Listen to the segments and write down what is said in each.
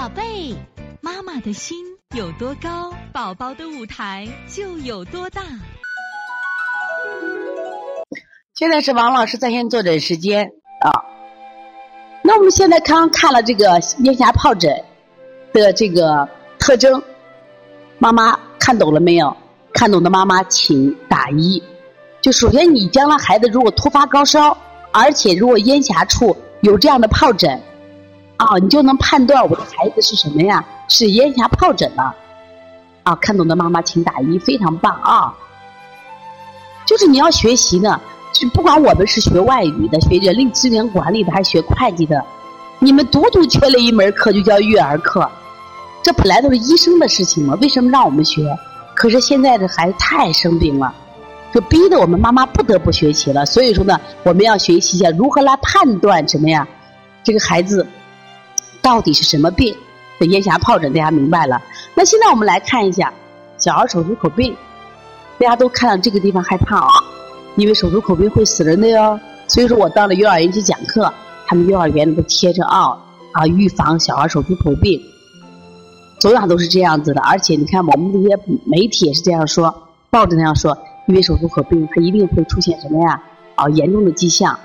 宝贝，妈妈的心有多高，宝宝的舞台就有多大。现在是王老师在线坐诊时间啊。那我们现在刚看了这个咽峡疱疹的这个特征，妈妈看懂了没有？看懂的妈妈请打一。就首先，你将来孩子如果突发高烧，而且如果咽峡处有这样的疱疹，啊，你就能判断我的孩子是什么呀？是咽峡疱疹了。啊，看懂的妈妈请打一，非常棒啊！就是你要学习呢，就不管我们是学外语的、学人力资源管理的，还是学会计的，你们独独缺了一门课，就叫育儿课。这本来都是医生的事情嘛，为什么让我们学？可是现在的孩子太生病了。就逼得我们妈妈不得不学习了，所以说呢，我们要学习一下如何来判断什么呀？这个孩子到底是什么病？这咽峡疱疹大家明白了。那现在我们来看一下小儿手足口病，大家都看到这个地方害怕啊，因为手足口病会死人的哟。所以说我到了幼儿园去讲课，他们幼儿园里都贴着啊啊，预防小儿手足口病，总样都是这样子的。而且你看我们这些媒体也是这样说，报纸那样说。因为手足口病，它一定会出现什么呀？啊，严重的迹象，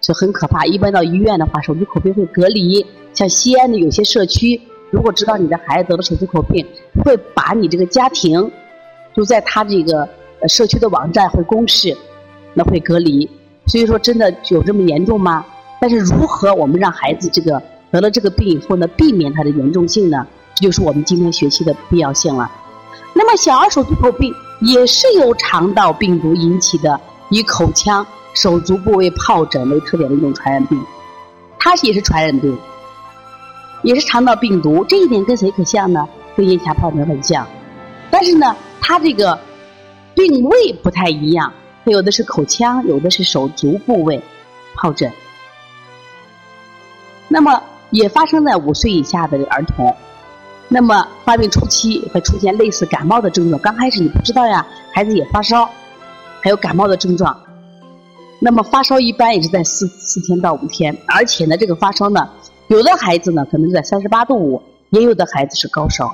是很可怕。一般到医院的话，手足口病会隔离。像西安的有些社区，如果知道你的孩子得了手足口病，会把你这个家庭就在他这个社区的网站会公示，那会隔离。所以说，真的有这么严重吗？但是如何我们让孩子这个得了这个病以后呢，避免它的严重性呢？这就是我们今天学习的必要性了。那么，小儿手足口病。也是由肠道病毒引起的，以口腔、手足部位疱疹为特点的一种传染病，它也是传染病，也是肠道病毒。这一点跟谁可像呢？跟咽峡疱疹很像，但是呢，它这个病位不太一样，它有的是口腔，有的是手足部位疱疹。那么，也发生在五岁以下的儿童。那么发病初期会出现类似感冒的症状，刚开始你不知道呀，孩子也发烧，还有感冒的症状。那么发烧一般也是在四四天到五天，而且呢，这个发烧呢，有的孩子呢可能在三十八度五，也有的孩子是高烧。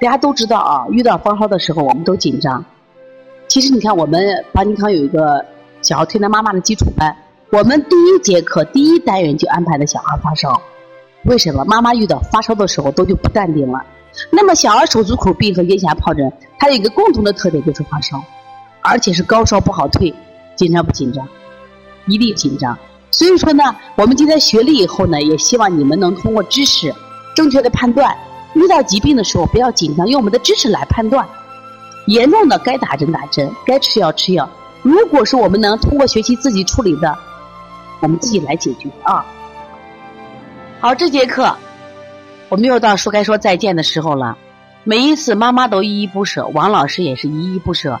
大家都知道啊，遇到发烧的时候我们都紧张。其实你看，我们邦尼康有一个小儿推拿妈妈的基础班，我们第一节课第一单元就安排的小孩发烧。为什么妈妈遇到发烧的时候都就不淡定了？那么小儿手足口病和咽峡疱疹，它有一个共同的特点就是发烧，而且是高烧不好退，紧张不紧张？一定紧张。所以说呢，我们今天学了以后呢，也希望你们能通过知识正确的判断，遇到疾病的时候不要紧张，用我们的知识来判断。严重的该打针打针，该吃药吃药。如果是我们能通过学习自己处理的，我们自己来解决啊。好，这节课我们又到说该说再见的时候了。每一次妈妈都依依不舍，王老师也是依依不舍。